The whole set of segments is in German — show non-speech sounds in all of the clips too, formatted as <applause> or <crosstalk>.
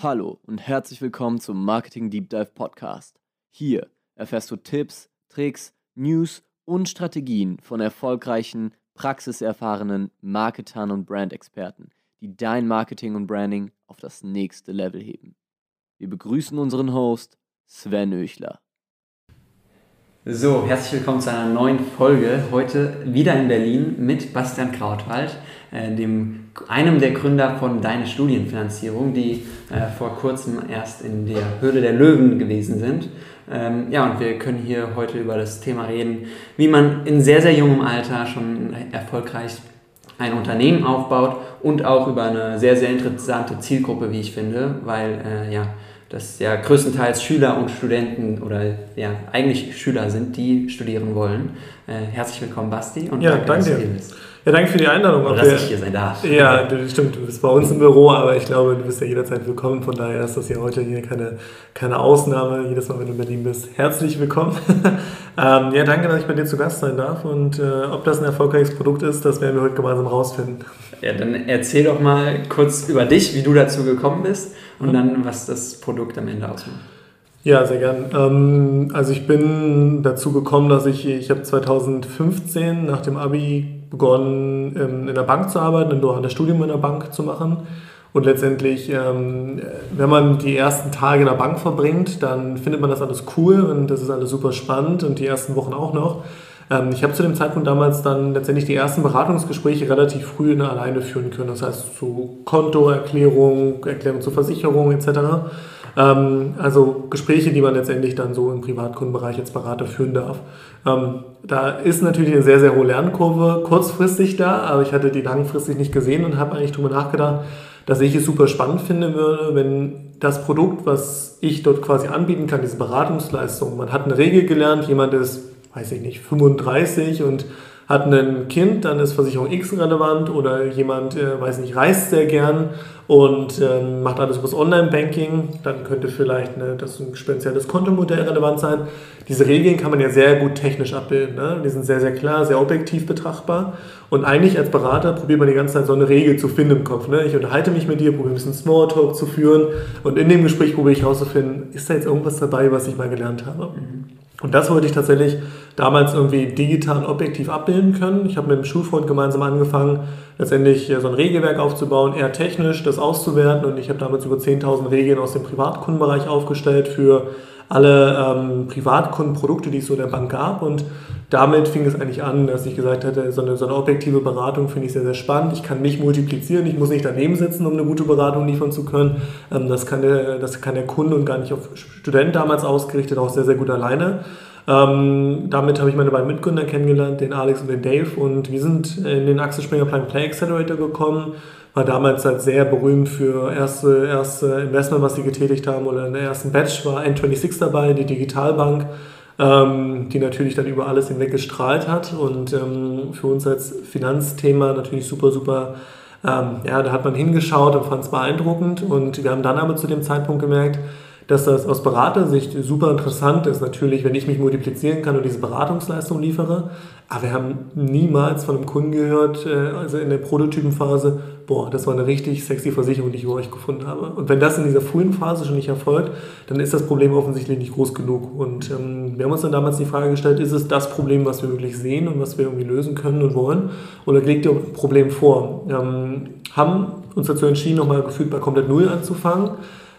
Hallo und herzlich willkommen zum Marketing Deep Dive Podcast. Hier erfährst du Tipps, Tricks, News und Strategien von erfolgreichen, praxiserfahrenen Marketern und Brandexperten, die dein Marketing und Branding auf das nächste Level heben. Wir begrüßen unseren Host Sven Öchler. So, herzlich willkommen zu einer neuen Folge. Heute wieder in Berlin mit Bastian Krautwald, äh, dem, einem der Gründer von Deine Studienfinanzierung, die äh, vor kurzem erst in der Höhle der Löwen gewesen sind. Ähm, ja, und wir können hier heute über das Thema reden, wie man in sehr, sehr jungem Alter schon erfolgreich ein Unternehmen aufbaut und auch über eine sehr, sehr interessante Zielgruppe, wie ich finde, weil äh, ja, das ja größtenteils Schüler und Studenten oder ja eigentlich Schüler sind, die studieren wollen. Äh, herzlich willkommen, Basti. Und ja, danke, danke dass du hier bist. Ja, danke für die Einladung. Oder dass ich hier sein darf. Ja, stimmt. Du bist bei uns im Büro, aber ich glaube, du bist ja jederzeit willkommen. Von daher ist das ja heute hier keine, keine Ausnahme. Jedes Mal, wenn du in Berlin bist, herzlich willkommen. <laughs> ähm, ja, danke, dass ich bei dir zu Gast sein darf. Und äh, ob das ein erfolgreiches Produkt ist, das werden wir heute gemeinsam rausfinden. Ja, dann erzähl doch mal kurz über dich, wie du dazu gekommen bist und dann, was das Produkt am Ende ausmacht. Ja, sehr gern. Ähm, also ich bin dazu gekommen, dass ich, ich habe 2015 nach dem Abi begonnen, ähm, in der Bank zu arbeiten, ein duales Studium in der Bank zu machen. Und letztendlich, ähm, wenn man die ersten Tage in der Bank verbringt, dann findet man das alles cool und das ist alles super spannend und die ersten Wochen auch noch. Ähm, ich habe zu dem Zeitpunkt damals dann letztendlich die ersten Beratungsgespräche relativ früh alleine führen können. Das heißt zu Kontoerklärung, Erklärung zur Versicherung etc. Ähm, also Gespräche, die man letztendlich dann so im Privatkundenbereich als Berater führen darf. Ähm, da ist natürlich eine sehr, sehr hohe Lernkurve kurzfristig da, aber ich hatte die langfristig nicht gesehen und habe eigentlich darüber nachgedacht, dass ich es super spannend finde würde, wenn das Produkt, was ich dort quasi anbieten kann, diese Beratungsleistung, man hat eine Regel gelernt, jemand ist weiß ich nicht, 35 und hat ein Kind, dann ist Versicherung X relevant oder jemand, äh, weiß nicht, reist sehr gern und ähm, macht alles über das Online-Banking, dann könnte vielleicht eine, das ein spezielles Kontomodell relevant sein. Diese Regeln kann man ja sehr gut technisch abbilden. Ne? Die sind sehr, sehr klar, sehr objektiv betrachtbar. Und eigentlich als Berater probiert man die ganze Zeit so eine Regel zu finden im Kopf. Ne? Ich unterhalte mich mit dir, probiere ein bisschen Smalltalk zu führen und in dem Gespräch probiere ich herauszufinden, ist da jetzt irgendwas dabei, was ich mal gelernt habe. Mhm. Und das wollte ich tatsächlich damals irgendwie digital objektiv abbilden können. Ich habe mit dem Schulfreund gemeinsam angefangen, letztendlich so ein Regelwerk aufzubauen, eher technisch das auszuwerten. Und ich habe damals über 10.000 Regeln aus dem Privatkundenbereich aufgestellt für alle ähm, Privatkundenprodukte, die es so in der Bank gab. Und damit fing es eigentlich an, dass ich gesagt hatte, so eine, so eine objektive Beratung finde ich sehr, sehr spannend. Ich kann mich multiplizieren, ich muss nicht daneben sitzen, um eine gute Beratung liefern zu können. Ähm, das, kann der, das kann der Kunde und gar nicht auf Student damals ausgerichtet, auch sehr, sehr gut alleine. Ähm, damit habe ich meine beiden Mitgründer kennengelernt, den Alex und den Dave. Und wir sind in den Axel Springer Plan Play Accelerator gekommen. War damals halt sehr berühmt für erste, erste Investment, was sie getätigt haben. Oder in der ersten Batch war N26 dabei, die Digitalbank ähm, die natürlich dann über alles hinweg gestrahlt hat und ähm, für uns als Finanzthema natürlich super, super, ähm, ja, da hat man hingeschaut und fand es beeindruckend und wir haben dann aber zu dem Zeitpunkt gemerkt, dass das aus Beratersicht super interessant ist, natürlich, wenn ich mich multiplizieren kann und diese Beratungsleistung liefere. Aber wir haben niemals von einem Kunden gehört, äh, also in der Prototypenphase, boah, das war eine richtig sexy Versicherung, die ich über euch gefunden habe. Und wenn das in dieser frühen Phase schon nicht erfolgt, dann ist das Problem offensichtlich nicht groß genug. Und ähm, wir haben uns dann damals die Frage gestellt, ist es das Problem, was wir wirklich sehen und was wir irgendwie lösen können und wollen? Oder liegt ihr ein Problem vor? Ähm, haben uns dazu entschieden, nochmal gefühlt bei komplett Null anzufangen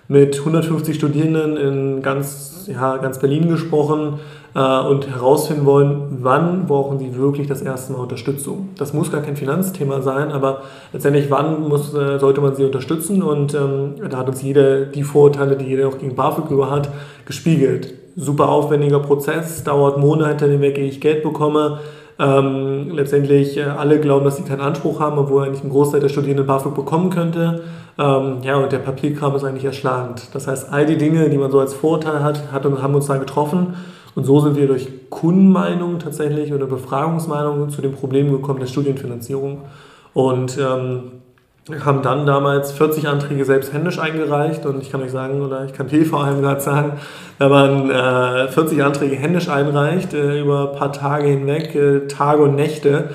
mit 150 Studierenden in ganz, ja, ganz Berlin gesprochen äh, und herausfinden wollen, wann brauchen sie wirklich das erste Mal Unterstützung. Das muss gar kein Finanzthema sein, aber letztendlich, wann muss, äh, sollte man sie unterstützen und ähm, da hat uns jeder die Vorurteile, die jeder auch gegen BAföG über hat, gespiegelt. Super aufwendiger Prozess, dauert Monate, in dem ich Geld bekomme. Ähm, letztendlich äh, alle glauben, dass sie keinen Anspruch haben, obwohl eigentlich ein Großteil der Studierenden BAföG bekommen könnte. Ähm, ja, und der Papierkram ist eigentlich erschlagend. Das heißt, all die Dinge, die man so als Vorteil hat, hat haben uns da getroffen. Und so sind wir durch Kundenmeinungen tatsächlich oder Befragungsmeinungen zu dem Problem gekommen der Studienfinanzierung. Und ähm, haben dann damals 40 Anträge selbst händisch eingereicht und ich kann euch sagen, oder ich kann viel vor allem gerade sagen, wenn man äh, 40 Anträge händisch einreicht, äh, über ein paar Tage hinweg, äh, Tage und Nächte,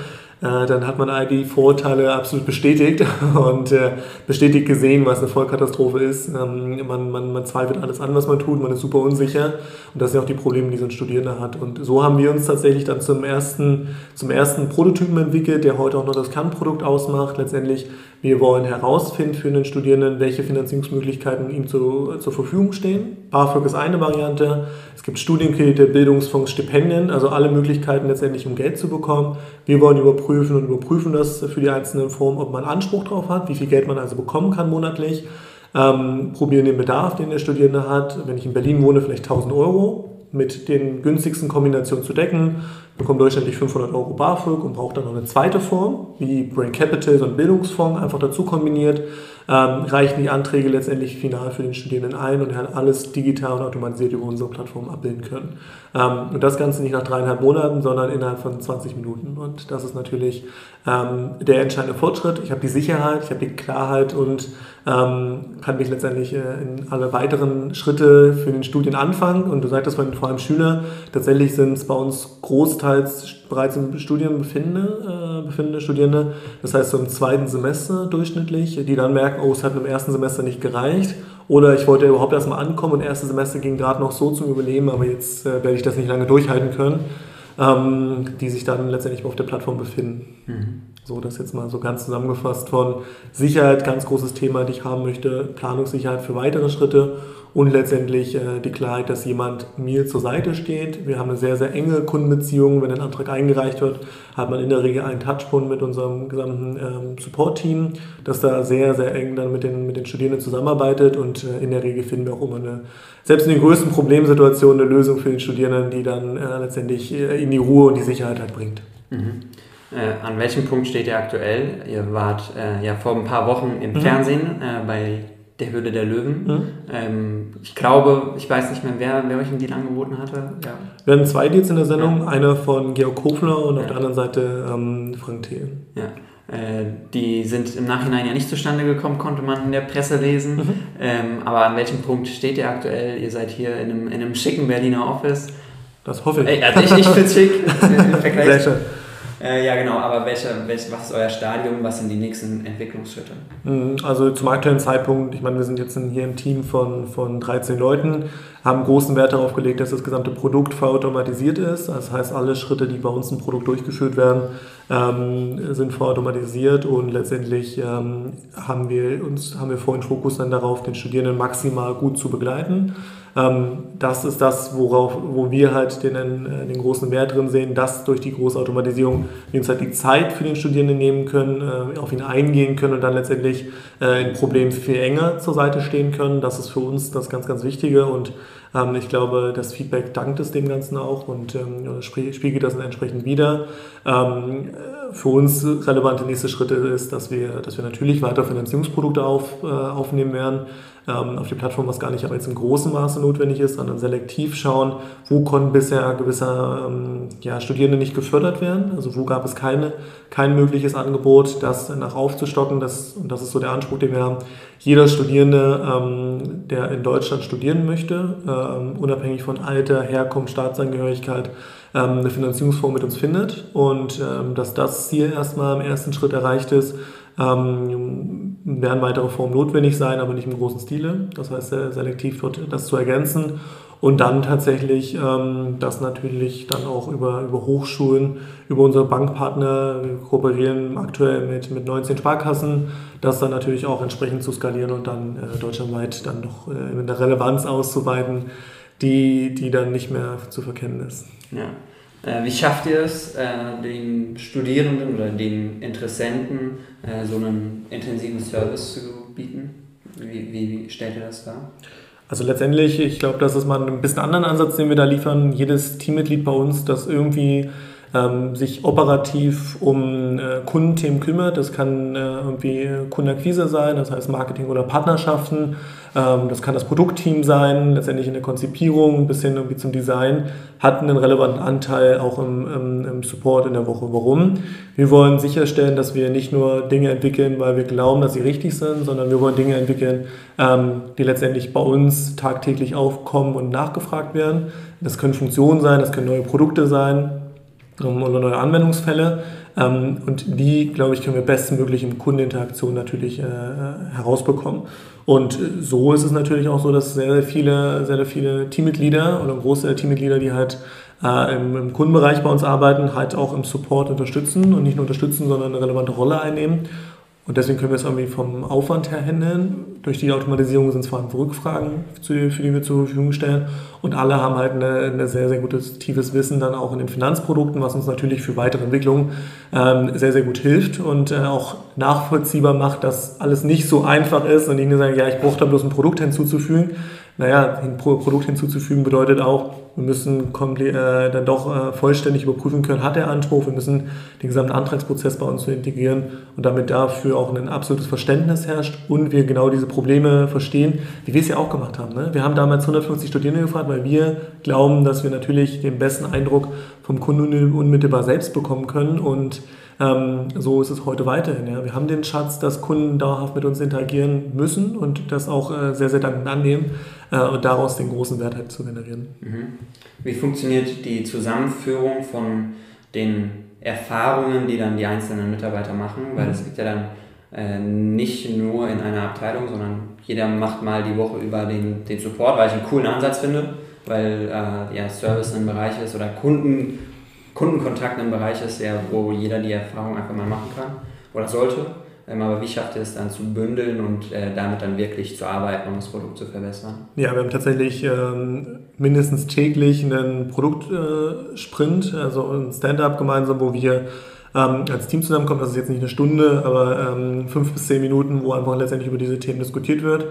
dann hat man all die Vorurteile absolut bestätigt <laughs> und äh, bestätigt gesehen, was eine Vollkatastrophe ist. Ähm, man, man, man zweifelt alles an, was man tut, man ist super unsicher und das sind auch die Probleme, die so ein Studierender hat. Und so haben wir uns tatsächlich dann zum ersten, zum ersten Prototypen entwickelt, der heute auch noch das Kernprodukt ausmacht. Letztendlich, wir wollen herausfinden für einen Studierenden, welche Finanzierungsmöglichkeiten ihm zu, zur Verfügung stehen. BAföG ist eine Variante. Es gibt Studienkredite, Bildungsfonds, Stipendien, also alle Möglichkeiten letztendlich, um Geld zu bekommen. Wir wollen überprüfen und überprüfen das für die einzelnen Formen, ob man Anspruch drauf hat, wie viel Geld man also bekommen kann monatlich. Ähm, probieren den Bedarf, den der Studierende hat. Wenn ich in Berlin wohne, vielleicht 1000 Euro mit den günstigsten Kombinationen zu decken, bekommt durchschnittlich 500 Euro BAföG und braucht dann noch eine zweite Form, wie Brain Capital, so ein Bildungsfonds, einfach dazu kombiniert ähm, reichen die Anträge letztendlich final für den Studierenden ein und er hat alles digital und automatisiert über unsere Plattform abbilden können. Ähm, und das Ganze nicht nach dreieinhalb Monaten, sondern innerhalb von 20 Minuten. Und das ist natürlich ähm, der entscheidende Fortschritt. Ich habe die Sicherheit, ich habe die Klarheit und ähm, kann mich letztendlich äh, in alle weiteren Schritte für den Studien anfangen. Und du sagtest vorhin vor allem Schüler. Tatsächlich sind es bei uns großteils bereits im Studium befindende, äh, befindende Studierende, das heißt so im zweiten Semester durchschnittlich, die dann merken, oh, es hat im ersten Semester nicht gereicht oder ich wollte überhaupt erstmal ankommen und das erste Semester ging gerade noch so zum Überleben, aber jetzt äh, werde ich das nicht lange durchhalten können, ähm, die sich dann letztendlich auf der Plattform befinden. Mhm. So, das jetzt mal so ganz zusammengefasst von Sicherheit, ganz großes Thema, die ich haben möchte, Planungssicherheit für weitere Schritte und letztendlich äh, die Klarheit, dass jemand mir zur Seite steht. Wir haben eine sehr, sehr enge Kundenbeziehung. Wenn ein Antrag eingereicht wird, hat man in der Regel einen Touchpoint mit unserem gesamten ähm, Support-Team, das da sehr, sehr eng dann mit den, mit den Studierenden zusammenarbeitet und äh, in der Regel finden wir auch immer eine, selbst in den größten Problemsituationen eine Lösung für den Studierenden, die dann äh, letztendlich äh, in die Ruhe und die Sicherheit halt bringt. Mhm. Äh, an welchem Punkt steht ihr aktuell? Ihr wart äh, ja vor ein paar Wochen im mhm. Fernsehen äh, bei der Höhle der Löwen. Mhm. Ähm, ich glaube, ich weiß nicht mehr, wer, wer euch einen Deal angeboten hatte. Ja. Wir hatten zwei Deals in der Sendung, ja. einer von Georg Kofler und ja. auf der anderen Seite ähm, Frank Thelen. Ja. Äh, die sind im Nachhinein ja nicht zustande gekommen, konnte man in der Presse lesen. Mhm. Ähm, aber an welchem Punkt steht ihr aktuell? Ihr seid hier in einem, in einem schicken Berliner Office. Das hoffe ich. Also ich, ich finde schick. <laughs> Sehr schön. Äh, ja, genau, aber welche, welche, was ist euer Stadium? Was sind die nächsten Entwicklungsschritte? Mhm, also zum aktuellen Zeitpunkt, ich meine, wir sind jetzt hier im Team von, von 13 Leuten, haben großen Wert darauf gelegt, dass das gesamte Produkt vollautomatisiert ist. Das heißt, alle Schritte, die bei uns im Produkt durchgeführt werden, ähm, sind vollautomatisiert und letztendlich ähm, haben, wir uns, haben wir vorhin Fokus dann darauf, den Studierenden maximal gut zu begleiten. Ähm, das ist das, worauf, wo wir halt den, äh, den großen Wert drin sehen, dass durch die große Automatisierung wir uns halt die Zeit für den Studierenden nehmen können, äh, auf ihn eingehen können und dann letztendlich äh, in Problemen viel enger zur Seite stehen können. Das ist für uns das ganz, ganz Wichtige und ähm, ich glaube, das Feedback dankt es dem Ganzen auch und ähm, spiegelt das entsprechend wieder. für uns relevante nächste Schritte ist, dass wir, dass wir natürlich weiter Finanzierungsprodukte auf, aufnehmen werden ähm, auf die Plattform, was gar nicht aber jetzt in großem Maße notwendig ist, sondern selektiv schauen, wo konnten bisher gewisse ähm, ja, Studierende nicht gefördert werden, also wo gab es keine, kein mögliches Angebot, das nach aufzustocken, das, und das ist so der Anspruch, den wir haben, jeder Studierende, ähm, der in Deutschland studieren möchte, ähm, unabhängig von Alter, Herkunft, Staatsangehörigkeit, ähm, eine Finanzierungsform mit uns findet. Und ähm, dass das Ziel erstmal im ersten Schritt erreicht ist, ähm, werden weitere Formen notwendig sein, aber nicht im großen Stile. Das heißt, selektiv dort das zu ergänzen. Und dann tatsächlich ähm, das natürlich dann auch über, über Hochschulen, über unsere Bankpartner, wir kooperieren aktuell mit, mit 19 Sparkassen, das dann natürlich auch entsprechend zu skalieren und dann äh, deutschlandweit dann noch äh, in der Relevanz auszuweiten, die, die dann nicht mehr zu verkennen ist. Ja. Äh, wie schafft ihr es, äh, den Studierenden oder den Interessenten äh, so einen intensiven Service zu bieten? Wie, wie stellt ihr das dar? Also letztendlich, ich glaube, das ist mal ein bisschen anderen Ansatz, den wir da liefern. Jedes Teammitglied bei uns, das irgendwie ähm, sich operativ um äh, Kundenthemen kümmert. Das kann äh, irgendwie Kundenakquise sein, das heißt Marketing oder Partnerschaften. Ähm, das kann das Produktteam sein, letztendlich in der Konzipierung bis hin irgendwie zum Design, hat einen relevanten Anteil auch im, im, im Support in der Woche. Warum? Wir wollen sicherstellen, dass wir nicht nur Dinge entwickeln, weil wir glauben, dass sie richtig sind, sondern wir wollen Dinge entwickeln, ähm, die letztendlich bei uns tagtäglich aufkommen und nachgefragt werden. Das können Funktionen sein, das können neue Produkte sein, oder neue Anwendungsfälle. Ähm, und die, glaube ich, können wir bestmöglich in Kundeninteraktion natürlich äh, herausbekommen. Und so ist es natürlich auch so, dass sehr, sehr viele, sehr, sehr viele Teammitglieder oder große Teammitglieder, die halt äh, im, im, Kundenbereich bei uns arbeiten, halt auch im Support unterstützen und nicht nur unterstützen, sondern eine relevante Rolle einnehmen. Und deswegen können wir es irgendwie vom Aufwand her handeln. Durch die Automatisierung sind es vor allem Rückfragen, für die wir zur Verfügung stellen. Und alle haben halt ein sehr, sehr gutes, tiefes Wissen dann auch in den Finanzprodukten, was uns natürlich für weitere Entwicklungen ähm, sehr, sehr gut hilft und äh, auch nachvollziehbar macht, dass alles nicht so einfach ist und ich nur sage, ja, ich brauche da bloß ein Produkt hinzuzufügen, naja, ein Produkt hinzuzufügen bedeutet auch, wir müssen äh, dann doch äh, vollständig überprüfen können, hat er Anspruch, wir müssen den gesamten Antragsprozess bei uns integrieren und damit dafür auch ein absolutes Verständnis herrscht und wir genau diese Probleme verstehen, wie wir es ja auch gemacht haben. Ne? Wir haben damals 150 Studierende gefragt, weil wir glauben, dass wir natürlich den besten Eindruck vom Kunden unmittelbar selbst bekommen können und ähm, so ist es heute weiterhin. Ja. Wir haben den Schatz, dass Kunden dauerhaft mit uns interagieren müssen und das auch äh, sehr, sehr dankend annehmen äh, und daraus den großen Wert halt zu generieren. Mhm. Wie funktioniert die Zusammenführung von den Erfahrungen, die dann die einzelnen Mitarbeiter machen? Weil es gibt ja dann äh, nicht nur in einer Abteilung, sondern jeder macht mal die Woche über den, den Support, weil ich einen coolen Ansatz finde, weil äh, ja, Service ein Bereich ist oder Kunden Kundenkontakt ein Bereich ist, der, wo jeder die Erfahrung einfach mal machen kann oder sollte. Ähm, aber wie schafft ihr es dann zu bündeln und äh, damit dann wirklich zu arbeiten, um das Produkt zu verbessern? Ja, wir haben tatsächlich ähm, mindestens täglich einen Produktsprint, äh, also ein Stand-up gemeinsam, wo wir ähm, als Team zusammenkommen. Das ist jetzt nicht eine Stunde, aber ähm, fünf bis zehn Minuten, wo einfach letztendlich über diese Themen diskutiert wird.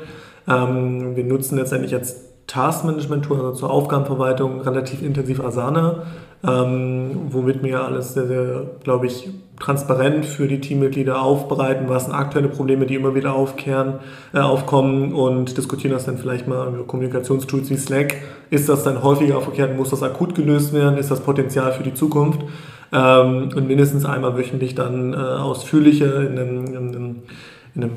Ähm, wir nutzen letztendlich als Taskmanagement-Tool, also zur Aufgabenverwaltung, relativ intensiv Asana, ähm, womit wir alles sehr, sehr, glaube ich, transparent für die Teammitglieder aufbereiten, was sind aktuelle Probleme, die immer wieder aufkehren, äh, aufkommen und diskutieren das dann vielleicht mal über Kommunikationstools wie Slack. Ist das dann häufiger aufgekehrt? Muss das akut gelöst werden? Ist das Potenzial für die Zukunft? Ähm, und mindestens einmal wöchentlich dann äh, ausführlicher in einem, in einem, in einem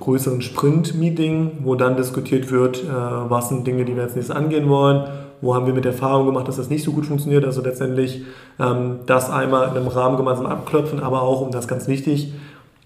größeren Sprint-Meeting, wo dann diskutiert wird, äh, was sind Dinge, die wir als nächstes angehen wollen, wo haben wir mit Erfahrung gemacht, dass das nicht so gut funktioniert. Also letztendlich ähm, das einmal in einem Rahmen gemeinsam abklopfen, aber auch, um das ganz wichtig,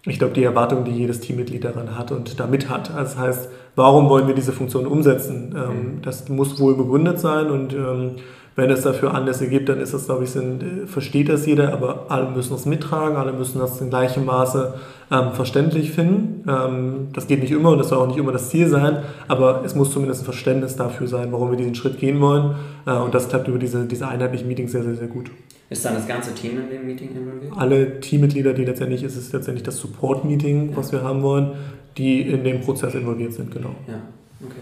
ich glaube, die Erwartung, die jedes Teammitglied daran hat und damit hat. Also das heißt, warum wollen wir diese Funktion umsetzen? Ähm, das muss wohl begründet sein und ähm, wenn es dafür Anlässe gibt, dann ist das, glaube ich, sind, äh, versteht das jeder, aber alle müssen es mittragen, alle müssen das in gleichem Maße ähm, verständlich finden. Ähm, das geht nicht immer und das soll auch nicht immer das Ziel sein, aber es muss zumindest ein Verständnis dafür sein, warum wir diesen Schritt gehen wollen. Äh, und das klappt über diese, diese einheitlichen Meetings sehr, sehr, sehr gut. Ist dann das ganze Team in dem Meeting involviert? Alle Teammitglieder, die letztendlich ist es letztendlich das Support-Meeting, ja. was wir haben wollen, die in dem Prozess involviert sind, genau. Ja, okay.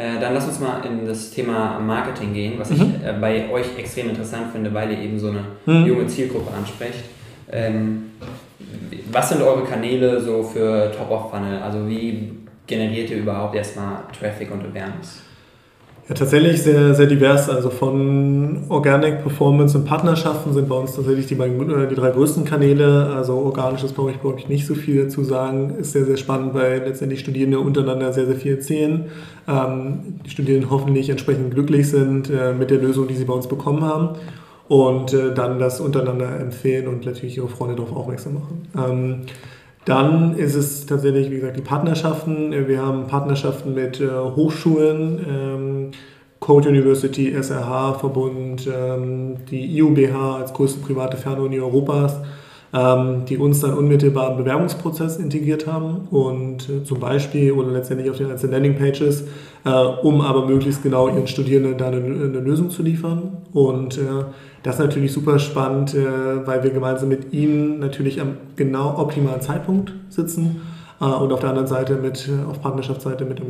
Äh, dann lass uns mal in das Thema Marketing gehen, was mhm. ich äh, bei euch extrem interessant finde, weil ihr eben so eine mhm. junge Zielgruppe ansprecht. Ähm, was sind eure Kanäle so für Top-of-Funnel? Also wie generiert ihr überhaupt erstmal Traffic und Awareness? Ja, tatsächlich sehr, sehr divers. Also von Organic Performance und Partnerschaften sind bei uns tatsächlich die, äh, die drei größten Kanäle. Also organisches brauche ich, brauche ich nicht so viel dazu sagen. Ist sehr, sehr spannend, weil letztendlich Studierende untereinander sehr, sehr viel erzählen. Ähm, die Studierenden hoffentlich entsprechend glücklich sind äh, mit der Lösung, die sie bei uns bekommen haben. Und äh, dann das untereinander empfehlen und natürlich ihre Freunde darauf aufmerksam machen. Ähm, dann ist es tatsächlich, wie gesagt, die Partnerschaften. Wir haben Partnerschaften mit Hochschulen, ähm, Code University, SRH Verbund, ähm, die IUBH als größte private Fernuni Europas, ähm, die uns dann unmittelbar im Bewerbungsprozess integriert haben und äh, zum Beispiel oder letztendlich auf den einzelnen Landingpages, äh, um aber möglichst genau ihren Studierenden da eine, eine Lösung zu liefern. Und äh, das ist natürlich super spannend, äh, weil wir gemeinsam mit ihnen natürlich am genau optimalen Zeitpunkt sitzen und auf der anderen Seite mit, äh, auf Partnerschaftsseite mit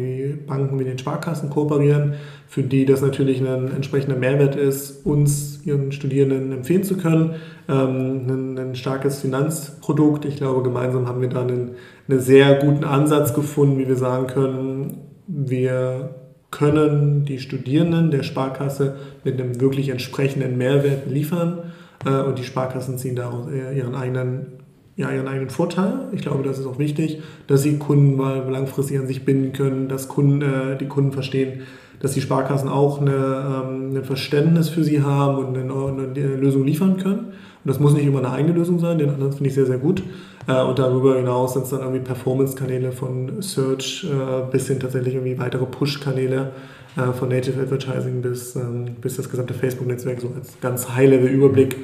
Banken wie den Sparkassen kooperieren, für die das natürlich ein entsprechender Mehrwert ist, uns ihren Studierenden empfehlen zu können. Ähm, ein, ein starkes Finanzprodukt. Ich glaube, gemeinsam haben wir da einen, einen sehr guten Ansatz gefunden, wie wir sagen können, wir können die Studierenden der Sparkasse mit einem wirklich entsprechenden Mehrwert liefern äh, und die Sparkassen ziehen daraus ihren eigenen, ja, ihren eigenen Vorteil. Ich glaube, das ist auch wichtig, dass sie Kunden mal langfristig an sich binden können, dass Kunden, äh, die Kunden verstehen, dass die Sparkassen auch eine, ähm, ein Verständnis für sie haben und eine, eine Lösung liefern können. das muss nicht immer eine eigene Lösung sein, den anderen finde ich sehr, sehr gut. Äh, und darüber hinaus sind es dann irgendwie Performance-Kanäle von Search äh, bis hin tatsächlich irgendwie weitere Push-Kanäle äh, von Native Advertising bis, ähm, bis das gesamte Facebook-Netzwerk, so als ganz High-Level-Überblick,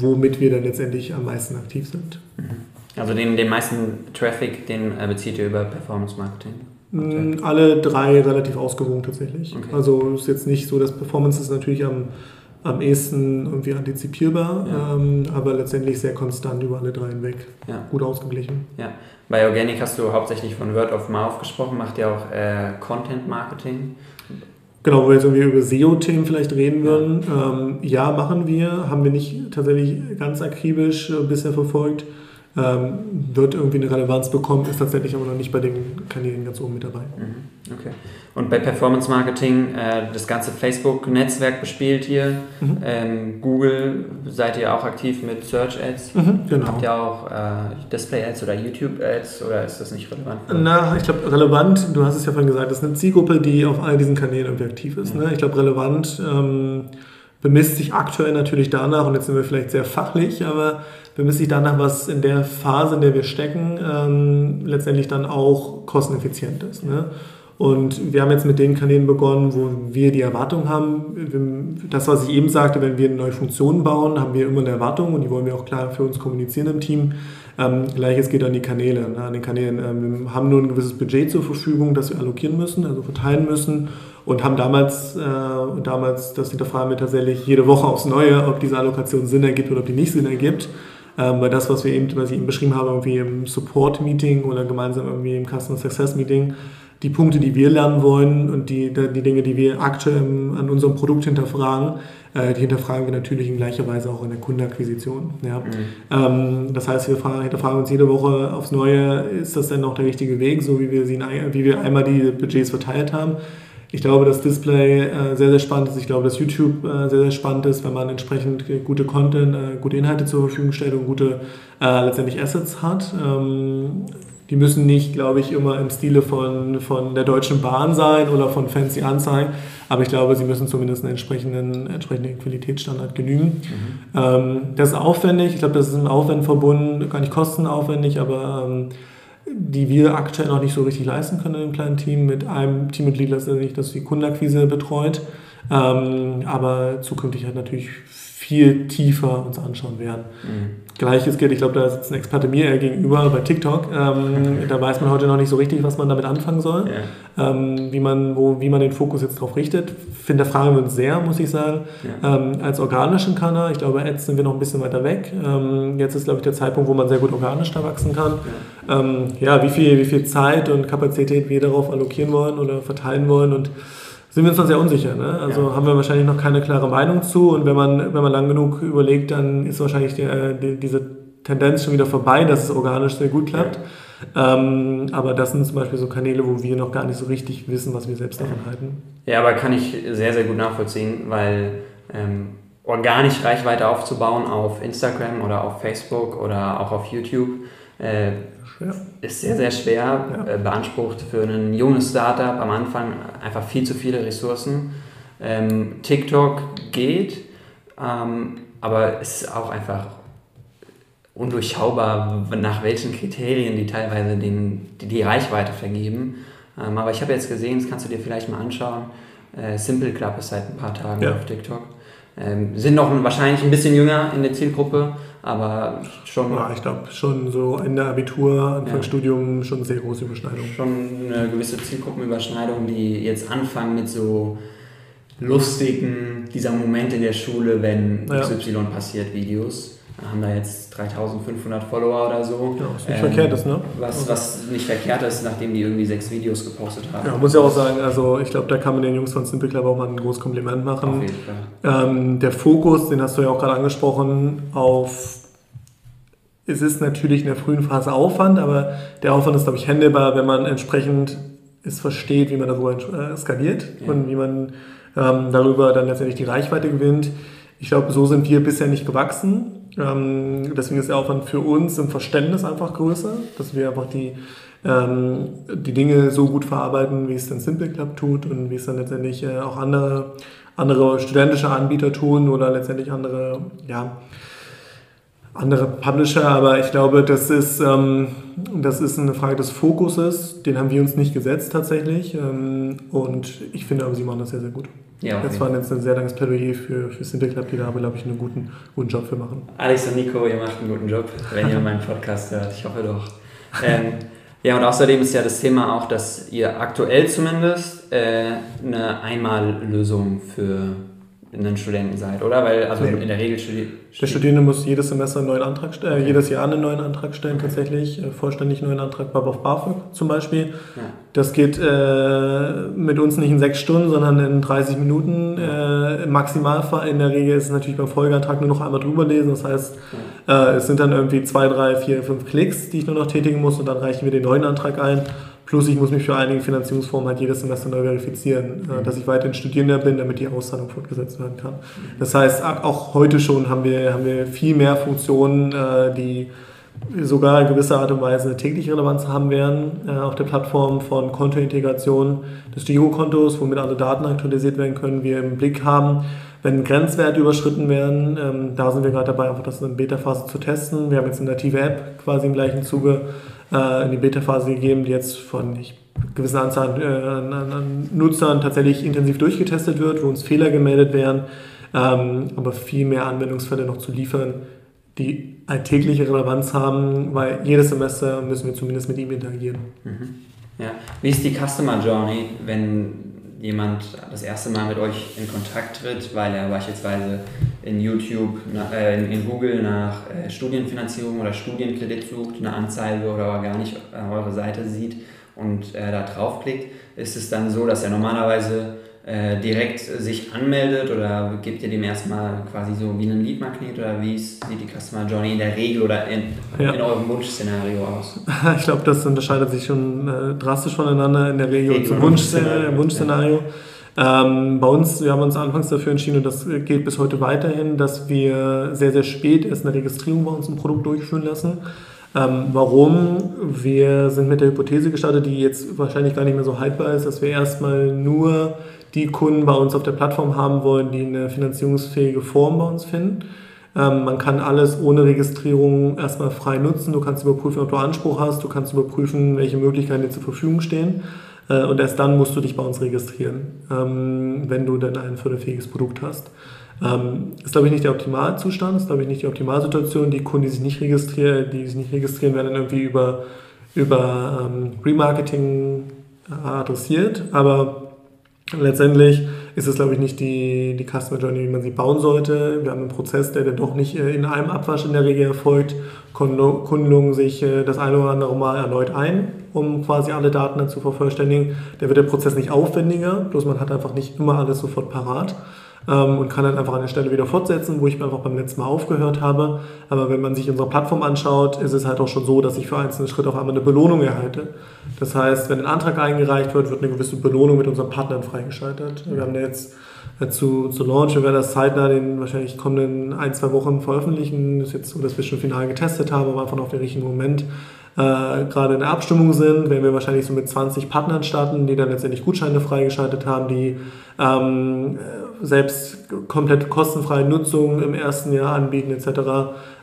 womit wir dann letztendlich am meisten aktiv sind. Mhm. Also den, den meisten Traffic, den bezieht ihr über Performance-Marketing? Mm, alle drei relativ ausgewogen tatsächlich. Okay. Also ist jetzt nicht so, dass Performance ist natürlich am am ehesten irgendwie antizipierbar, ja. ähm, aber letztendlich sehr konstant über alle drei hinweg. Ja. Gut ausgeglichen. Ja. Bei Organic hast du hauptsächlich von Word of Mouth gesprochen, macht ihr auch äh, Content Marketing? Genau, wo wir jetzt irgendwie über SEO-Themen vielleicht reden würden. Ja. Ähm, ja, machen wir, haben wir nicht tatsächlich ganz akribisch äh, bisher verfolgt ähm, wird irgendwie eine Relevanz bekommen, ist tatsächlich aber noch nicht bei den Kanälen ganz oben mit dabei. Mhm. Okay. Und bei Performance Marketing, äh, das ganze Facebook-Netzwerk bespielt ihr, mhm. ähm, Google, seid ihr auch aktiv mit Search Ads? Mhm, genau. Habt ihr auch äh, Display Ads oder YouTube Ads oder ist das nicht relevant? Na, ich glaube, relevant, du hast es ja vorhin gesagt, das ist eine Zielgruppe, die auf all diesen Kanälen irgendwie aktiv ist. Ne? Ich glaube, relevant ähm, bemisst sich aktuell natürlich danach, und jetzt sind wir vielleicht sehr fachlich, aber bemisst sich danach, was in der Phase, in der wir stecken, ähm, letztendlich dann auch kosteneffizient ist. Ne? Und wir haben jetzt mit den Kanälen begonnen, wo wir die Erwartung haben. Das, was ich eben sagte, wenn wir neue Funktion bauen, haben wir immer eine Erwartung und die wollen wir auch klar für uns kommunizieren im Team. Ähm, Gleiches geht an die Kanäle. Ne? An den Kanälen. Ähm, wir haben nur ein gewisses Budget zur Verfügung, das wir allokieren müssen, also verteilen müssen und haben damals, äh, damals das hinterfragen wir tatsächlich jede Woche aufs Neue, ob diese Allokation Sinn ergibt oder ob die nicht Sinn ergibt. Ähm, weil das, was wir eben, was ich eben beschrieben habe, irgendwie im Support-Meeting oder gemeinsam irgendwie im Customer Success-Meeting, die Punkte, die wir lernen wollen und die, die Dinge, die wir aktuell an unserem Produkt hinterfragen, äh, die hinterfragen wir natürlich in gleicher Weise auch in der Kundenakquisition. Ja. Mhm. Ähm, das heißt, wir fragen, hinterfragen uns jede Woche aufs Neue, ist das denn noch der richtige Weg, so wie wir, sie, wie wir einmal die Budgets verteilt haben. Ich glaube, dass Display äh, sehr, sehr spannend ist. Ich glaube, dass YouTube äh, sehr, sehr spannend ist, wenn man entsprechend gute Content, gute Inhalte zur Verfügung stellt und gute letztendlich Assets hat. Die müssen nicht, glaube ich, immer im Stile von, von der Deutschen Bahn sein oder von fancy Anzeigen, aber ich glaube, sie müssen zumindest einen entsprechenden, entsprechenden Qualitätsstandard genügen. Mhm. Ähm, das ist aufwendig. Ich glaube, das ist im Aufwand verbunden, gar nicht kostenaufwendig, aber ähm, die wir aktuell noch nicht so richtig leisten können in einem kleinen Team, mit einem Teammitglied letztendlich, das die Kundenakquise betreut, ähm, aber zukünftig halt natürlich viel tiefer uns anschauen werden. Mhm. Gleiches gilt, ich glaube, da sitzt ein Experte mir gegenüber bei TikTok. Ähm, <laughs> da weiß man heute noch nicht so richtig, was man damit anfangen soll, ja. ähm, wie, man, wo, wie man den Fokus jetzt darauf richtet. Finde, da fragen wir uns sehr, muss ich sagen. Ja. Ähm, als organischen Kanal, ich glaube, Ads sind wir noch ein bisschen weiter weg. Ähm, jetzt ist, glaube ich, der Zeitpunkt, wo man sehr gut organisch da wachsen kann. Ja, ähm, ja wie, viel, wie viel Zeit und Kapazität wir darauf allokieren wollen oder verteilen wollen und sind wir uns noch sehr unsicher. Ne? Also ja. haben wir wahrscheinlich noch keine klare Meinung zu und wenn man, wenn man lang genug überlegt, dann ist wahrscheinlich die, die, diese Tendenz schon wieder vorbei, dass es organisch sehr gut klappt. Ja. Ähm, aber das sind zum Beispiel so Kanäle, wo wir noch gar nicht so richtig wissen, was wir selbst davon halten. Ja, aber kann ich sehr, sehr gut nachvollziehen, weil ähm, organisch Reichweite aufzubauen auf Instagram oder auf Facebook oder auch auf YouTube äh, ja. Ist sehr, sehr schwer, ja. äh, beansprucht für ein junges Startup am Anfang einfach viel zu viele Ressourcen. Ähm, TikTok geht, ähm, aber es ist auch einfach undurchschaubar, nach welchen Kriterien die teilweise den, die, die Reichweite vergeben. Ähm, aber ich habe jetzt gesehen, das kannst du dir vielleicht mal anschauen, äh, Simple Club ist seit ein paar Tagen ja. auf TikTok. Ähm, sind noch wahrscheinlich ein bisschen jünger in der Zielgruppe, aber schon. Ja, ich glaube schon so in der Abitur, Anfangsstudium ja. schon sehr große Überschneidung. Schon eine gewisse Zielgruppenüberschneidung, die jetzt anfangen mit so lustigen, dieser Moment in der Schule, wenn ja. XY passiert, Videos haben da jetzt 3500 Follower oder so. Ja, was nicht ähm, verkehrt ist, ne? Was, was nicht verkehrt ist, nachdem die irgendwie sechs Videos gepostet haben. Ja, muss ja auch sagen, also ich glaube, da kann man den Jungs von Simple Club auch mal ein großes Kompliment machen. Auf jeden Fall. Ähm, der Fokus, den hast du ja auch gerade angesprochen, auf es ist natürlich in der frühen Phase Aufwand, aber der Aufwand ist, glaube ich, händelbar, wenn man entsprechend es versteht, wie man darüber äh, skaliert ja. und wie man ähm, darüber dann letztendlich die Reichweite gewinnt. Ich glaube, so sind wir bisher nicht gewachsen. Ähm, deswegen ist der Aufwand für uns im Verständnis einfach größer, dass wir einfach die, ähm, die Dinge so gut verarbeiten, wie es dann Simple Club tut und wie es dann letztendlich äh, auch andere, andere studentische Anbieter tun oder letztendlich andere, ja, andere Publisher, aber ich glaube, das ist, ähm, das ist eine Frage des Fokuses. Den haben wir uns nicht gesetzt tatsächlich. Ähm, und ich finde aber, sie machen das sehr, sehr gut. Ja. Das war jetzt ein sehr langes Plädoyer für, für Simple Club, die da glaube ich, einen guten, guten Job für machen. Alex und Nico, ihr macht einen guten Job, wenn ihr meinen Podcast hört. Ich hoffe doch. Ähm, ja, und außerdem ist ja das Thema auch, dass ihr aktuell zumindest äh, eine Einmallösung für einen Studenten seid, oder? Weil also nee. in der Regel studiert. Der Studierende muss jedes Semester einen neuen Antrag stellen, äh, jedes Jahr einen neuen Antrag stellen, okay. tatsächlich. Äh, vollständig neuen Antrag bei BAföG zum Beispiel. Ja. Das geht äh, mit uns nicht in sechs Stunden, sondern in 30 Minuten. Äh, Im Maximalfall in der Regel ist es natürlich beim Folgeantrag nur noch einmal drüber lesen. Das heißt, ja. äh, es sind dann irgendwie zwei, drei, vier, fünf Klicks, die ich nur noch tätigen muss und dann reichen wir den neuen Antrag ein. Plus ich muss mich für einige Finanzierungsformen halt jedes Semester neu verifizieren, äh, mhm. dass ich weiterhin Studierender bin, damit die Auszahlung fortgesetzt werden kann. Das heißt, auch heute schon haben wir, haben wir viel mehr Funktionen, äh, die sogar in gewisser Art und Weise eine tägliche Relevanz haben werden äh, auf der Plattform von Kontointegration des Girokontos, womit alle Daten aktualisiert werden können, wir im Blick haben. Wenn Grenzwerte überschritten werden, ähm, da sind wir gerade dabei, einfach das in Beta-Phase zu testen. Wir haben jetzt eine native App quasi im gleichen Zuge äh, in die Beta-Phase gegeben, die jetzt von ich, gewissen Anzahl äh, an, an, Nutzern tatsächlich intensiv durchgetestet wird, wo uns Fehler gemeldet werden, ähm, aber viel mehr Anwendungsfälle noch zu liefern, die alltägliche Relevanz haben, weil jedes Semester müssen wir zumindest mit ihm interagieren. Mhm. Ja. Wie ist die Customer Journey, wenn jemand das erste Mal mit euch in Kontakt tritt, weil er beispielsweise in YouTube, äh, in, Google nach äh, Studienfinanzierung oder Studienkredit sucht, eine Anzeige oder gar nicht eure Seite sieht und äh, da draufklickt, ist es dann so, dass er normalerweise äh, direkt sich anmeldet oder gebt ihr dem erstmal quasi so wie einen Lead-Magnet oder wie sieht die Customer Journey in der Regel oder in, ja. in eurem Wunschszenario aus? <laughs> Ich glaube, das unterscheidet sich schon äh, drastisch voneinander in der Regel, zum Wunschszenario. Wunschszenario. Ja. Ähm, bei uns, wir haben uns anfangs dafür entschieden, und das geht bis heute weiterhin, dass wir sehr, sehr spät erst eine Registrierung bei uns im Produkt durchführen lassen. Ähm, warum? Wir sind mit der Hypothese gestartet, die jetzt wahrscheinlich gar nicht mehr so haltbar ist, dass wir erstmal nur die Kunden bei uns auf der Plattform haben wollen, die eine finanzierungsfähige Form bei uns finden. Ähm, man kann alles ohne Registrierung erstmal frei nutzen. Du kannst überprüfen, ob du Anspruch hast. Du kannst überprüfen, welche Möglichkeiten dir zur Verfügung stehen. Äh, und erst dann musst du dich bei uns registrieren, ähm, wenn du dann ein förderfähiges Produkt hast. Ähm, ist, glaube ich, nicht der Optimalzustand, ist, glaube ich, nicht die Optimalsituation. Die Kunden, die sich nicht registrieren, die sich nicht registrieren, werden dann irgendwie über, über ähm, Remarketing adressiert. Aber letztendlich ist es, glaube ich, nicht die, die Customer Journey, wie man sie bauen sollte. Wir haben einen Prozess, der dann doch nicht äh, in einem Abwasch in der Regel erfolgt. Kunden loggen sich äh, das eine oder andere Mal erneut ein, um quasi alle Daten zu vervollständigen. Da wird der Prozess nicht aufwendiger, bloß man hat einfach nicht immer alles sofort parat ähm, und kann dann einfach an der Stelle wieder fortsetzen, wo ich einfach beim letzten Mal aufgehört habe. Aber wenn man sich unsere Plattform anschaut, ist es halt auch schon so, dass ich für einzelne Schritte auf einmal eine Belohnung erhalte. Das heißt, wenn ein Antrag eingereicht wird, wird eine gewisse Belohnung mit unseren Partnern freigeschaltet. Wir haben jetzt äh, zu, zu Launch, wir werden das zeitnah in wahrscheinlich kommenden ein, zwei Wochen veröffentlichen. Das ist jetzt so, dass wir schon final getestet haben, aber einfach noch den richtigen Moment äh, gerade in der Abstimmung sind, werden wir wahrscheinlich so mit 20 Partnern starten, die dann letztendlich Gutscheine freigeschaltet haben, die ähm, selbst komplett kostenfreie Nutzung im ersten Jahr anbieten etc.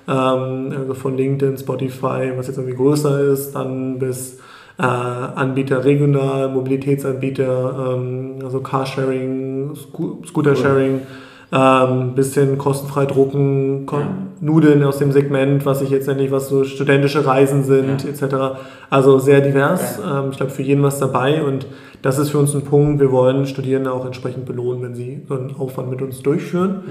Ähm, also von LinkedIn, Spotify, was jetzt irgendwie größer ist, dann bis äh, Anbieter regional, Mobilitätsanbieter, ähm, also Carsharing, Scootersharing. Cool ähm, bisschen kostenfrei drucken, ja. Nudeln aus dem Segment, was ich jetzt endlich, was so studentische Reisen sind, ja. etc. Also sehr divers. Ja. Ähm, ich glaube, für jeden was dabei und das ist für uns ein Punkt. Wir wollen Studierende auch entsprechend belohnen, wenn sie so einen Aufwand mit uns durchführen.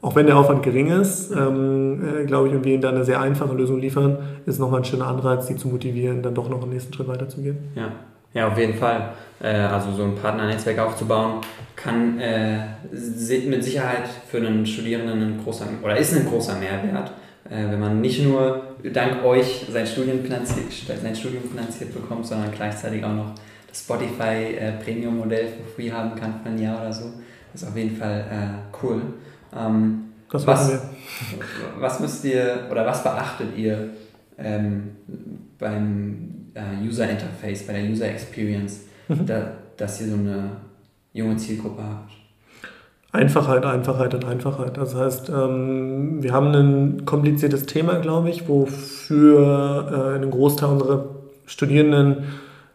Auch wenn der Aufwand gering ist, ähm, äh, glaube ich, und wir ihnen da eine sehr einfache Lösung liefern, ist nochmal ein schöner Anreiz, sie zu motivieren, dann doch noch einen nächsten Schritt weiterzugehen. Ja. Ja, auf jeden Fall. Äh, also so ein Partnernetzwerk aufzubauen, kann äh, mit Sicherheit für einen Studierenden ein großer oder ist ein großer Mehrwert, äh, wenn man nicht nur dank euch sein Studium finanziert, sein Studium finanziert bekommt, sondern gleichzeitig auch noch das Spotify Premium Modell für free haben kann für ein Jahr oder so. Das ist auf jeden Fall cool. Ähm, das was, wir. was müsst ihr oder was beachtet ihr ähm, beim äh, User Interface, bei der User Experience, mhm. da, dass ihr so eine junge Zielgruppe habt? Einfachheit, Einfachheit und Einfachheit. Das heißt, ähm, wir haben ein kompliziertes Thema, glaube ich, wofür äh, einen Großteil unserer Studierenden,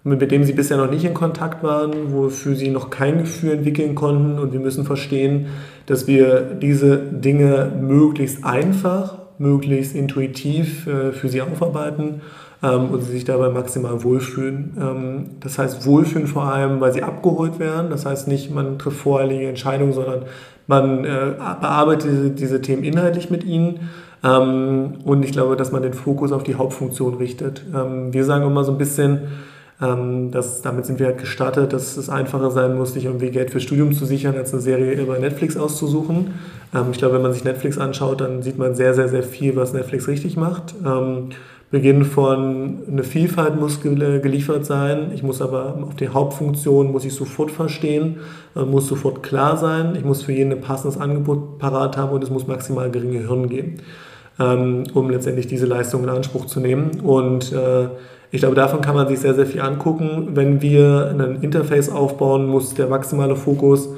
mit dem sie bisher noch nicht in Kontakt waren, wofür sie noch kein Gefühl entwickeln konnten. Und wir müssen verstehen, dass wir diese Dinge möglichst einfach, möglichst intuitiv äh, für sie aufarbeiten ähm, und sie sich dabei maximal wohlfühlen. Ähm, das heißt wohlfühlen vor allem, weil sie abgeholt werden. Das heißt nicht, man trifft voreilige Entscheidungen, sondern man äh, bearbeitet diese, Themen inhaltlich mit ihnen. Ähm, und ich glaube, dass man den Fokus auf die Hauptfunktion richtet. Wir sagen immer so ein bisschen, ähm, dass, damit sind wir halt gestartet, dass es einfacher sein muss, sich irgendwie Geld fürs Studium zu sichern, als eine Serie über Netflix auszusuchen. Ähm, ich glaube, wenn man sich Netflix anschaut, dann sieht man sehr, sehr, sehr viel, was Netflix richtig macht. Ähm, Beginn von eine Vielfalt muss geliefert sein. Ich muss aber auf die Hauptfunktion muss ich sofort verstehen, äh, muss sofort klar sein. Ich muss für jeden ein passendes Angebot parat haben und es muss maximal geringe Hirn geben, ähm, um letztendlich diese Leistung in Anspruch zu nehmen. Und äh, ich glaube, davon kann man sich sehr, sehr viel angucken. Wenn wir ein Interface aufbauen, muss der maximale Fokus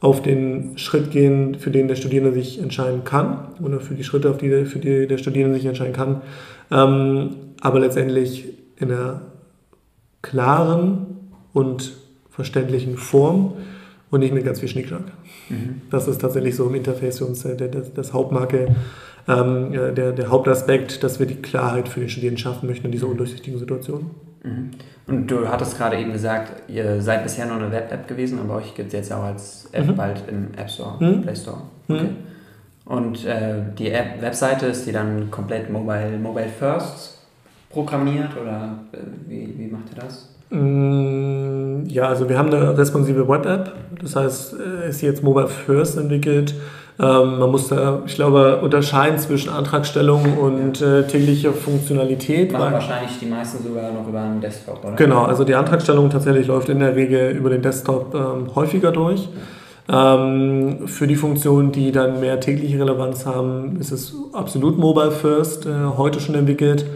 auf den Schritt gehen, für den der Studierende sich entscheiden kann oder für die Schritte, auf die, für die der Studierende sich entscheiden kann, ähm, aber letztendlich in einer klaren und verständlichen Form und nicht mit ganz viel Schnickschnack. Mhm. Das ist tatsächlich so im Interface für uns das, das Hauptmarke, ähm, der, der Hauptaspekt, dass wir die Klarheit für den Studierenden schaffen möchten in dieser undurchsichtigen Situation. Mhm. Und du hattest gerade eben gesagt, ihr seid bisher nur eine Web-App gewesen, aber euch gibt es jetzt auch als App mhm. bald im App Store, mhm. Play Store. Mhm. Okay. Und äh, die App, Webseite ist die dann komplett mobile, mobile first programmiert oder äh, wie, wie macht ihr das? Mm, ja, also wir haben eine responsive Web-App, das heißt, äh, ist jetzt mobile first entwickelt. Ähm, man muss da, ich glaube, unterscheiden zwischen Antragstellung und äh, täglicher Funktionalität. Machen wahrscheinlich die meisten sogar noch über einen Desktop, oder? Genau, also die Antragstellung tatsächlich läuft in der Regel über den Desktop ähm, häufiger durch. Ähm, für die Funktionen, die dann mehr tägliche Relevanz haben, ist es absolut Mobile First, äh, heute schon entwickelt.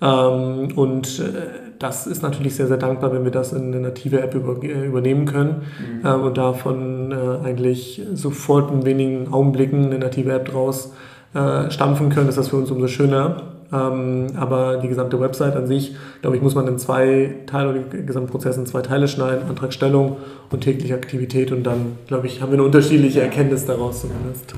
Ähm, und äh, das ist natürlich sehr, sehr dankbar, wenn wir das in eine native App über, äh, übernehmen können mhm. äh, und davon äh, eigentlich sofort in wenigen Augenblicken eine native App draus äh, stampfen können, ist das für uns umso schöner. Ähm, aber die gesamte Website an sich, glaube ich, muss man in zwei Teile, oder den gesamten Prozess in zwei Teile schneiden, Antragstellung und tägliche Aktivität und dann, glaube ich, haben wir eine unterschiedliche Erkenntnis daraus zumindest.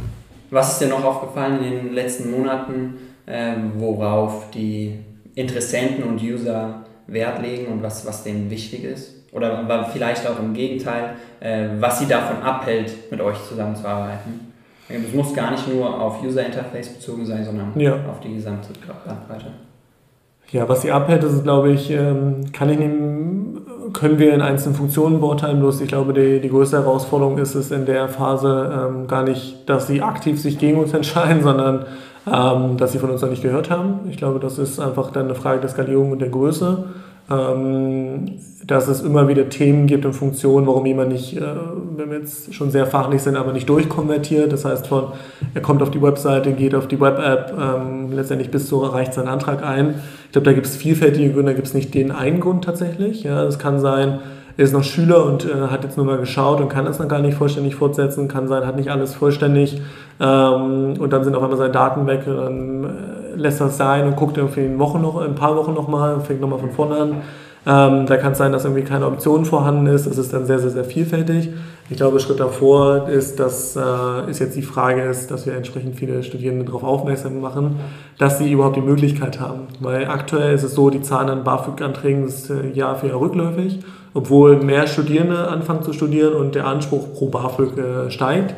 Was ist dir noch aufgefallen in den letzten Monaten, ähm, worauf die Interessenten und User Wert legen und was, was denen wichtig ist? Oder vielleicht auch im Gegenteil, äh, was sie davon abhält, mit euch zusammenzuarbeiten? Es muss gar nicht nur auf User Interface bezogen sein, sondern ja. auf die gesamte Bandbreite. Ja, was sie abhält, ist, glaube ich, ähm, kann ich nehmen, können wir in einzelnen Funktionen beurteilen. Bloß ich glaube, die, die größte Herausforderung ist es in der Phase ähm, gar nicht, dass sie aktiv sich gegen uns <laughs> entscheiden, sondern ähm, dass sie von uns noch nicht gehört haben. Ich glaube, das ist einfach dann eine Frage der Skalierung und der Größe. Ähm, dass es immer wieder Themen gibt und Funktionen, warum jemand nicht, äh, wenn wir jetzt schon sehr fachlich sind, aber nicht durchkonvertiert. Das heißt, von er kommt auf die Webseite, geht auf die Web-App, ähm, letztendlich bis so reicht seinen Antrag ein. Ich glaube, da gibt es vielfältige Gründe, da gibt es nicht den einen Grund tatsächlich. Ja, es kann sein, er ist noch Schüler und äh, hat jetzt nur mal geschaut und kann es dann gar nicht vollständig fortsetzen, kann sein, hat nicht alles vollständig ähm, und dann sind auf einmal seine Daten weg und dann äh, lässt es sein und guckt irgendwie in, Wochen noch, in ein paar Wochen nochmal und fängt nochmal von vorne an. Ähm, da kann es sein, dass irgendwie keine Option vorhanden ist. Es ist dann sehr, sehr, sehr vielfältig. Ich glaube, Schritt davor ist, dass äh, ist jetzt die Frage ist, dass wir entsprechend viele Studierende darauf aufmerksam machen, dass sie überhaupt die Möglichkeit haben. Weil aktuell ist es so, die Zahlen an BAföG-Anträgen ist äh, Jahr für Jahr rückläufig, obwohl mehr Studierende anfangen zu studieren und der Anspruch pro BAföG äh, steigt.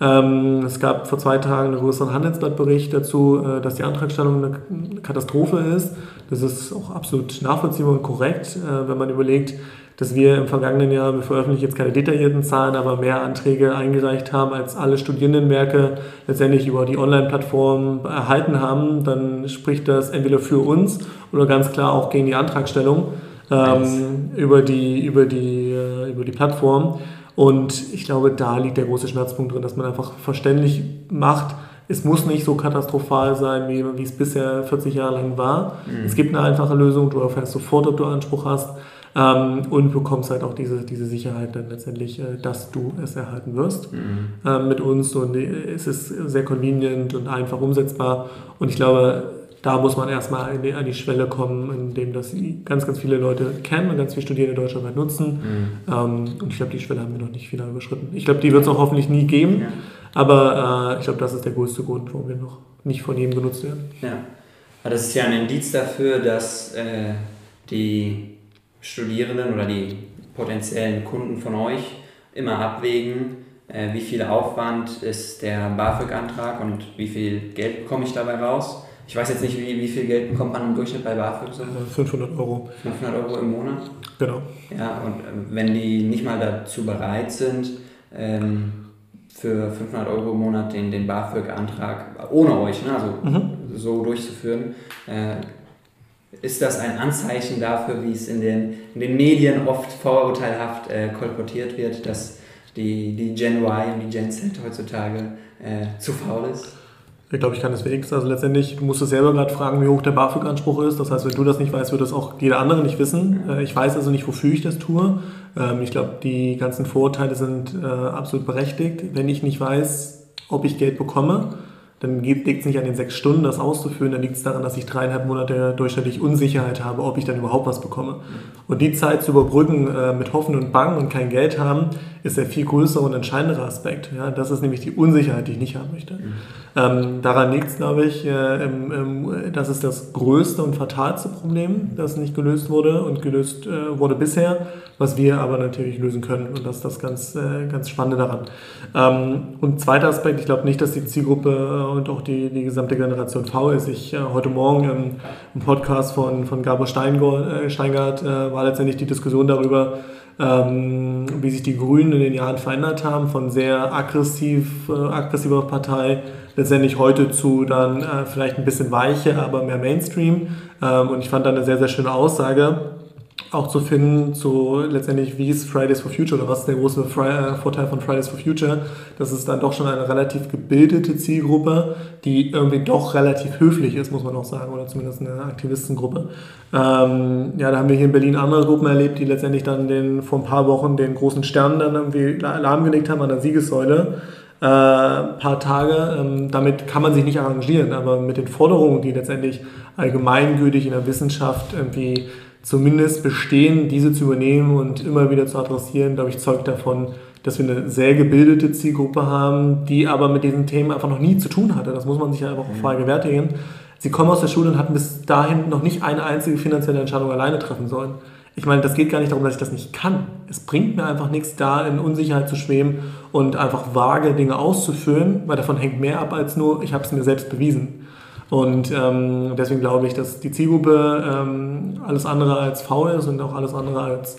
Ähm, es gab vor zwei Tagen einen größeren Handelsblattbericht dazu, äh, dass die Antragstellung eine Katastrophe ist. Das ist auch absolut nachvollziehbar und korrekt, äh, wenn man überlegt, dass wir im vergangenen Jahr, wir veröffentlichen jetzt keine detaillierten Zahlen, aber mehr Anträge eingereicht haben, als alle Studierendenwerke letztendlich über die Online-Plattform erhalten haben, dann spricht das entweder für uns oder ganz klar auch gegen die Antragstellung ähm, über, die, über, die, äh, über die Plattform. Und ich glaube, da liegt der große Schmerzpunkt drin, dass man einfach verständlich macht, es muss nicht so katastrophal sein, wie, wie es bisher 40 Jahre lang war. Mhm. Es gibt eine einfache Lösung, du erfährst sofort, ob du Anspruch hast. Ähm, und bekommst halt auch diese, diese Sicherheit dann letztendlich, äh, dass du es erhalten wirst mhm. ähm, mit uns. Und äh, es ist sehr convenient und einfach umsetzbar. Und ich glaube, da muss man erstmal an die, an die Schwelle kommen, indem das ganz, ganz viele Leute kennen und ganz viele Studierende deutschlandweit nutzen. Mhm. Ähm, und ich glaube, die Schwelle haben wir noch nicht final überschritten. Ich glaube, die wird es auch hoffentlich nie geben. Ja. Aber äh, ich glaube, das ist der größte Grund, warum wir noch nicht von jedem genutzt werden. Ja, aber das ist ja ein Indiz dafür, dass äh, die Studierenden oder die potenziellen Kunden von euch immer abwägen, äh, wie viel Aufwand ist der BAföG-Antrag und wie viel Geld bekomme ich dabei raus. Ich weiß jetzt nicht, wie, wie viel Geld bekommt man im Durchschnitt bei BAföG? So? 500 Euro. 500 Euro im Monat? Genau. Ja, und äh, wenn die nicht mal dazu bereit sind, ähm, für 500 Euro im Monat den, den BAföG-Antrag ohne euch, ne, also mhm. so durchzuführen, äh, ist das ein Anzeichen dafür, wie es in den, in den Medien oft vorurteilhaft äh, kolportiert wird, dass die, die Gen Y und die Gen Z heutzutage äh, zu faul ist? Ich glaube, ich kann das wenigstens. Also letztendlich musst du selber gerade fragen, wie hoch der BAföG-Anspruch ist. Das heißt, wenn du das nicht weißt, wird das auch jeder andere nicht wissen. Äh, ich weiß also nicht, wofür ich das tue. Ähm, ich glaube, die ganzen Vorurteile sind äh, absolut berechtigt. Wenn ich nicht weiß, ob ich Geld bekomme, dann liegt es nicht an den sechs Stunden, das auszuführen, dann liegt es daran, dass ich dreieinhalb Monate durchschnittlich Unsicherheit habe, ob ich dann überhaupt was bekomme. Und die Zeit zu überbrücken äh, mit Hoffen und Bangen und kein Geld haben, ist der viel größere und entscheidendere Aspekt. Ja, das ist nämlich die Unsicherheit, die ich nicht haben möchte. Mhm. Ähm, daran liegt es, glaube ich, äh, im, im, das ist das größte und fatalste Problem, das nicht gelöst wurde und gelöst äh, wurde bisher, was wir aber natürlich lösen können. Und das ist das ganz, äh, ganz Spannende daran. Ähm, und zweiter Aspekt, ich glaube nicht, dass die Zielgruppe und auch die, die gesamte Generation V ist. Ich äh, heute Morgen im, im, Podcast von, von Gabor Steingart, äh, Steingart äh, war letztendlich die Diskussion darüber, ähm, wie sich die Grünen in den Jahren verändert haben, von sehr aggressiv, äh, aggressiver Partei letztendlich heute zu dann äh, vielleicht ein bisschen weicher, aber mehr Mainstream. Ähm, und ich fand da eine sehr, sehr schöne Aussage auch zu finden, zu letztendlich, wie ist Fridays for Future oder was ist der große äh, Vorteil von Fridays for Future? Das ist dann doch schon eine relativ gebildete Zielgruppe, die irgendwie doch relativ höflich ist, muss man auch sagen, oder zumindest eine Aktivistengruppe. Ähm, ja, da haben wir hier in Berlin andere Gruppen erlebt, die letztendlich dann den, vor ein paar Wochen den großen Stern dann irgendwie lahmgelegt haben an der Siegessäule. Äh, paar Tage. Ähm, damit kann man sich nicht arrangieren, aber mit den Forderungen, die letztendlich allgemeingültig in der Wissenschaft irgendwie zumindest bestehen, diese zu übernehmen und immer wieder zu adressieren, glaube ich, zeugt davon, dass wir eine sehr gebildete Zielgruppe haben, die aber mit diesen Themen einfach noch nie zu tun hatte. Das muss man sich ja einfach auch mhm. vergegenwärtigen. Sie kommen aus der Schule und hatten bis dahin noch nicht eine einzige finanzielle Entscheidung alleine treffen sollen. Ich meine, das geht gar nicht darum, dass ich das nicht kann. Es bringt mir einfach nichts, da in Unsicherheit zu schweben und einfach vage Dinge auszuführen, weil davon hängt mehr ab als nur, ich habe es mir selbst bewiesen. Und ähm, deswegen glaube ich, dass die Zielgruppe ähm, alles andere als faul ist und auch alles andere als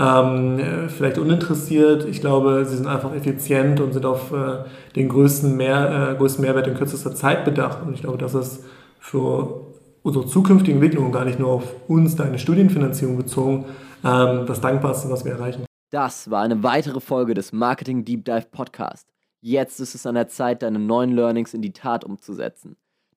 ähm, vielleicht uninteressiert. Ich glaube, sie sind einfach effizient und sind auf äh, den größten, Mehr, äh, größten Mehrwert in kürzester Zeit bedacht. Und ich glaube, das ist für unsere zukünftige Entwicklung, gar nicht nur auf uns, deine Studienfinanzierung bezogen, ähm, das Dankbarste, was wir erreichen. Das war eine weitere Folge des Marketing Deep Dive Podcast. Jetzt ist es an der Zeit, deine neuen Learnings in die Tat umzusetzen.